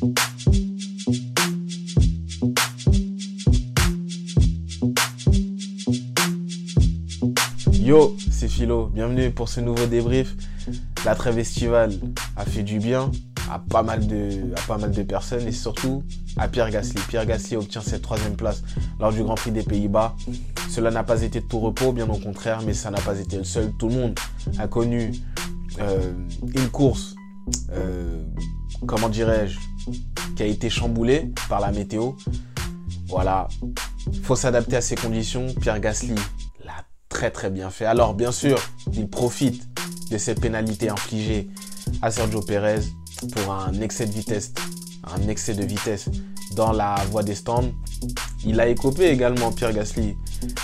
Yo, c'est Philo, bienvenue pour ce nouveau débrief. La trêve estivale a fait du bien à pas mal de, à pas mal de personnes et surtout à Pierre Gasly. Pierre Gasly obtient cette troisième place lors du Grand Prix des Pays-Bas. Cela n'a pas été de tout repos, bien au contraire, mais ça n'a pas été le seul. Tout le monde a connu euh, une course, euh, comment dirais-je, qui a été chamboulée par la météo. Voilà, faut s'adapter à ces conditions. Pierre Gasly l'a très très bien fait. Alors bien sûr, il profite de cette pénalité infligée à Sergio Perez pour un excès de vitesse, un excès de vitesse dans la voie des stands. Il a écopé également Pierre Gasly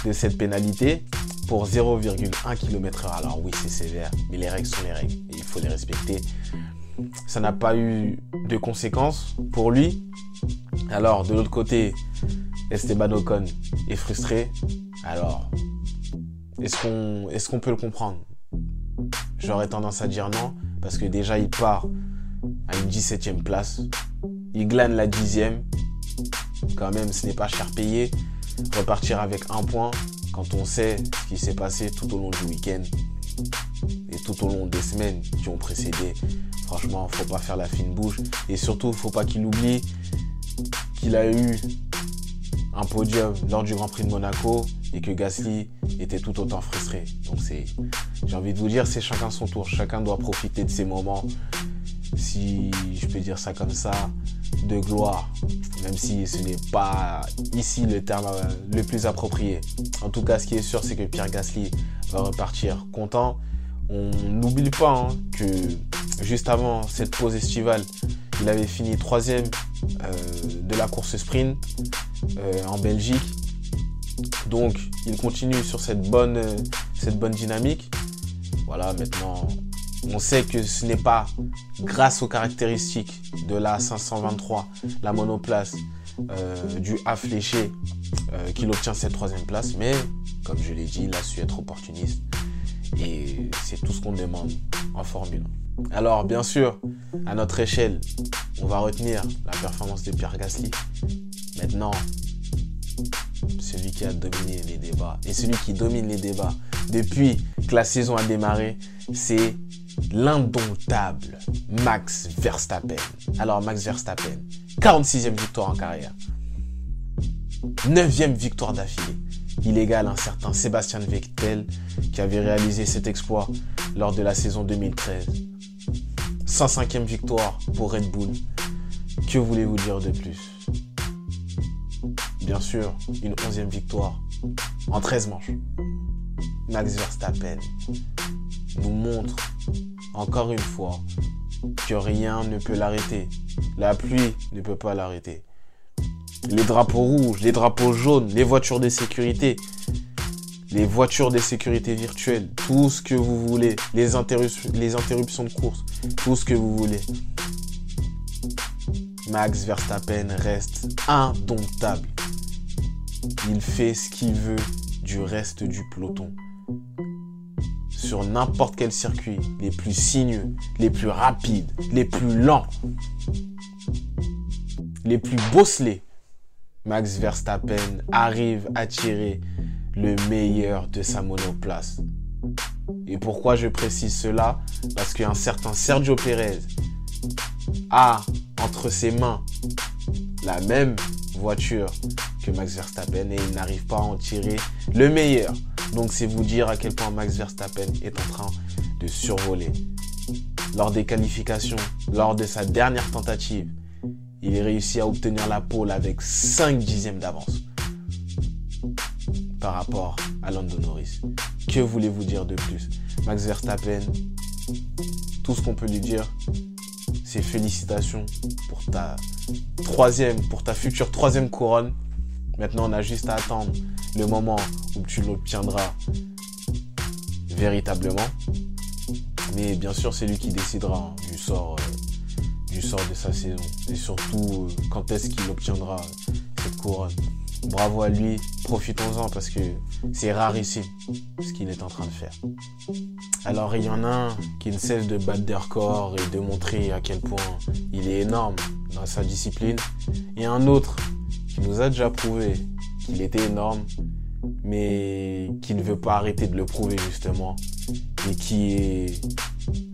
de cette pénalité pour 0,1 km/h. Alors oui, c'est sévère, mais les règles sont les règles et il faut les respecter. Ça n'a pas eu de conséquences pour lui. Alors de l'autre côté, Esteban Ocon est frustré. Alors, est-ce qu'on peut le comprendre? J'aurais tendance à dire non, parce que déjà il part à une 17e place. Il glane la 10e. Quand même, ce n'est pas cher payé. Repartir avec un point quand on sait ce qui s'est passé tout au long du week-end et tout au long des semaines qui ont précédé. Franchement, faut pas faire la fine bouche. Et surtout, faut pas qu'il oublie qu'il a eu un podium lors du Grand Prix de Monaco et que Gasly était tout autant frustré. Donc c'est, j'ai envie de vous dire, c'est chacun son tour. Chacun doit profiter de ces moments si je peux dire ça comme ça, de gloire, même si ce n'est pas ici le terme euh, le plus approprié. En tout cas, ce qui est sûr, c'est que Pierre Gasly va repartir content. On n'oublie pas hein, que juste avant cette pause estivale, il avait fini troisième euh, de la course sprint euh, en Belgique. Donc, il continue sur cette bonne, cette bonne dynamique. Voilà, maintenant, on sait que ce n'est pas grâce aux caractéristiques de la 523, la monoplace euh, du A fléché, euh, qu'il obtient cette troisième place. Mais, comme je l'ai dit, il a su être opportuniste. Et c'est tout ce qu'on demande en Formule 1. Alors, bien sûr, à notre échelle, on va retenir la performance de Pierre Gasly. Maintenant, celui qui a dominé les débats et celui qui domine les débats depuis que la saison a démarré, c'est l'indomptable Max Verstappen. Alors Max Verstappen, 46e victoire en carrière. 9e victoire d'affilée. Il un certain Sébastien Vettel qui avait réalisé cet exploit lors de la saison 2013. 105e victoire pour Red Bull. Que voulez-vous dire de plus? Bien sûr, une 11e victoire en 13 manches. Max Verstappen nous montre encore une fois que rien ne peut l'arrêter. La pluie ne peut pas l'arrêter. Les drapeaux rouges, les drapeaux jaunes, les voitures de sécurité, les voitures de sécurité virtuelles, tout ce que vous voulez, les, interruptions de course, tout ce que vous voulez. Max Verstappen reste indomptable. Il fait ce qu'il veut du reste du peloton. Sur n'importe quel circuit, les plus sinueux, les plus rapides, les plus lents, les plus bosselés, Max Verstappen arrive à tirer le meilleur de sa monoplace. Et pourquoi je précise cela? Parce qu'un certain Sergio Pérez a entre ses mains la même voiture que Max Verstappen et il n'arrive pas à en tirer le meilleur. Donc c'est vous dire à quel point Max Verstappen est en train de survoler. Lors des qualifications, lors de sa dernière tentative, il est réussi à obtenir la pole avec 5 dixièmes d'avance par rapport à Lando Norris. Que voulez-vous dire de plus? Max Verstappen, tout ce qu'on peut lui dire, c'est félicitations pour ta troisième, pour ta future troisième couronne. Maintenant, on a juste à attendre le moment où tu l'obtiendras véritablement. Mais bien sûr, c'est lui qui décidera du sort, euh, du sort de sa saison. Et surtout, euh, quand est-ce qu'il obtiendra cette couronne? Bravo à lui, profitons-en parce que c'est rarissime ce qu'il est en train de faire. Alors il y en a un qui ne cesse de battre des records et de montrer à quel point il est énorme dans sa discipline. Et un autre qui nous a déjà prouvé qu'il était énorme, mais qui ne veut pas arrêter de le prouver justement, et qui est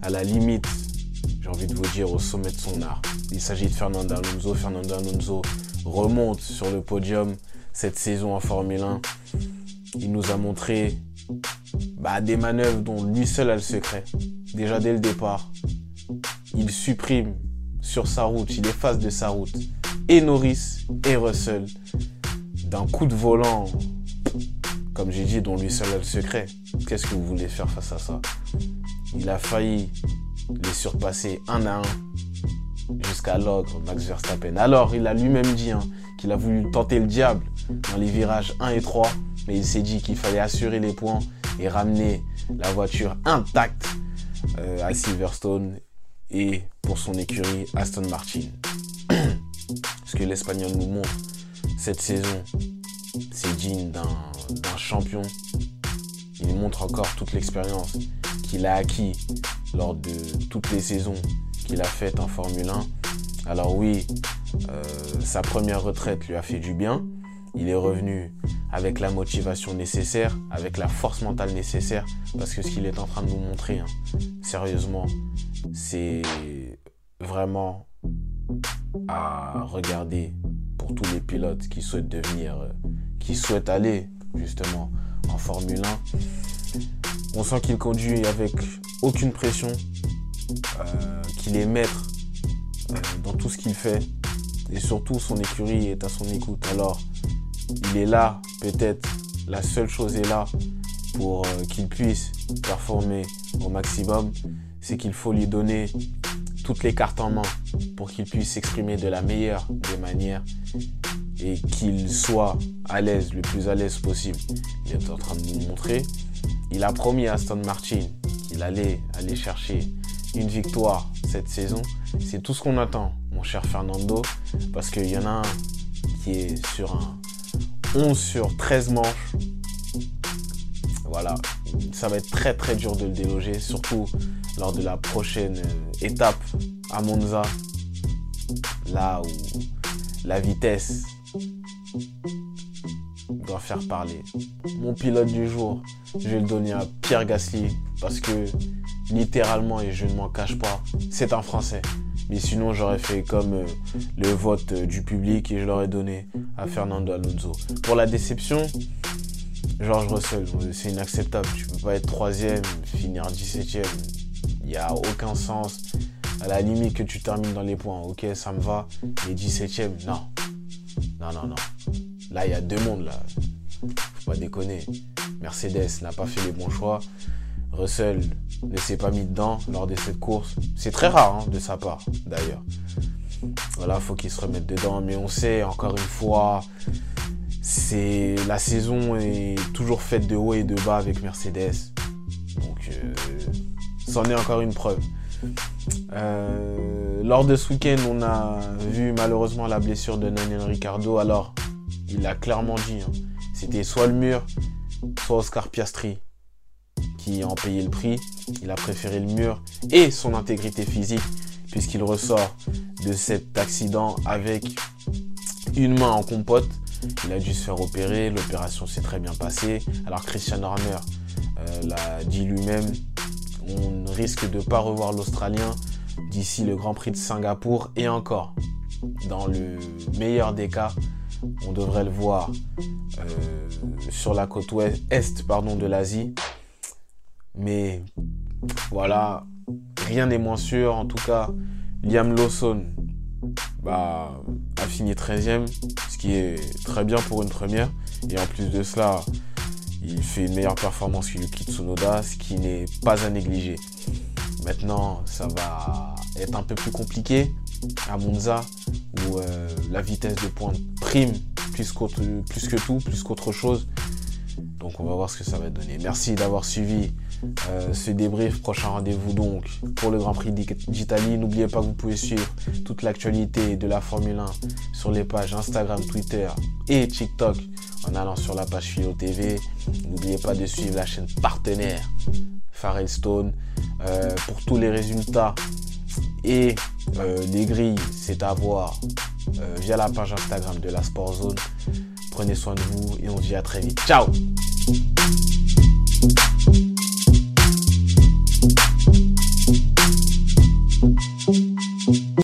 à la limite, j'ai envie de vous dire, au sommet de son art. Il s'agit de Fernando Alonso. Fernando Alonso remonte sur le podium cette saison en Formule 1. Il nous a montré bah, des manœuvres dont lui seul a le secret. Déjà dès le départ, il supprime sur sa route, il efface de sa route et Norris et Russell d'un coup de volant, comme j'ai dit, dont lui seul a le secret. Qu'est-ce que vous voulez faire face à ça? Il a failli les surpasser un à un jusqu'à l'ogre Max Verstappen. Alors, il a lui-même dit hein, qu'il a voulu tenter le diable dans les virages 1 et 3, mais il s'est dit qu'il fallait assurer les points et ramener la voiture intacte euh, à Silverstone et pour son écurie Aston Martin. Ce que l'Espagnol nous montre cette saison, c'est digne d'un champion. Il montre encore toute l'expérience qu'il a acquis lors de toutes les saisons qu'il a faites en Formule 1. Alors oui, euh, sa première retraite lui a fait du bien. Il est revenu avec la motivation nécessaire, avec la force mentale nécessaire, parce que ce qu'il est en train de nous montrer, hein, sérieusement, c'est vraiment à regarder pour tous les pilotes qui souhaitent devenir, euh, qui souhaitent aller justement en Formule 1. On sent qu'il conduit avec aucune pression, euh, qu'il est maître euh, dans tout ce qu'il fait et surtout son écurie est à son écoute. Alors, il est là, peut-être la seule chose est là pour euh, qu'il puisse performer au maximum, c'est qu'il faut lui donner toutes les cartes en main pour qu'il puisse s'exprimer de la meilleure des manières et qu'il soit à l'aise, le plus à l'aise possible. Il est en train de nous montrer. Il a promis à Aston Martin qu'il allait aller chercher une victoire cette saison. C'est tout ce qu'on attend, mon cher Fernando, parce qu'il y en a un qui est sur un 11 sur 13 manches. Voilà, ça va être très très dur de le déloger, surtout lors de la prochaine euh, étape à Monza, là où la vitesse faire parler. Mon pilote du jour, je vais le donner à Pierre Gasly parce que littéralement, et je ne m'en cache pas, c'est un Français. Mais sinon, j'aurais fait comme euh, le vote euh, du public et je l'aurais donné à Fernando Alonso. Pour la déception, George Russell, c'est inacceptable. Tu peux pas être troisième, finir 17ème. Il n'y a aucun sens. À la limite que tu termines dans les points, ok, ça me va. Mais 17ème, non. Non, non, non. Là, il y a deux mondes, là. Faut pas déconner. Mercedes n'a pas fait les bons choix. Russell ne s'est pas mis dedans lors de cette course. C'est très rare hein, de sa part, d'ailleurs. Voilà, faut qu'il se remette dedans. Mais on sait, encore une fois, c'est la saison est toujours faite de haut et de bas avec Mercedes. Donc, euh, c'en est encore une preuve. Euh, lors de ce week-end, on a vu malheureusement la blessure de Daniel Ricciardo. Alors, il a clairement dit, hein, c'était soit le mur, soit Oscar Piastri qui en payé le prix. Il a préféré le mur et son intégrité physique puisqu'il ressort de cet accident avec une main en compote. Il a dû se faire opérer, l'opération s'est très bien passée. Alors Christian Horner euh, l'a dit lui-même, on risque de ne pas revoir l'Australien d'ici le Grand Prix de Singapour et encore. Dans le meilleur des cas, on devrait le voir euh, sur la côte ouest, est pardon, de l'Asie mais voilà, rien n'est moins sûr. En tout cas, Liam Lawson bah, a fini 13e, ce qui est très bien pour une première. Et en plus de cela, il fait une meilleure performance que Yuki Tsunoda, ce qui n'est pas à négliger. Maintenant, ça va être un peu plus compliqué à Monza, où euh, la vitesse de pointe prime plus, plus que tout, plus qu'autre chose. Donc on va voir ce que ça va donner. Merci d'avoir suivi euh, ce débrief. Prochain rendez-vous donc pour le Grand Prix d'Italie. N'oubliez pas que vous pouvez suivre toute l'actualité de la Formule 1 sur les pages Instagram, Twitter et TikTok en allant sur la page Philo TV. N'oubliez pas de suivre la chaîne partenaire Stone euh, pour tous les résultats et euh, les grilles, c'est à voir euh, via la page Instagram de la SportZone. Prenez soin de vous et on se dit à très vite. Ciao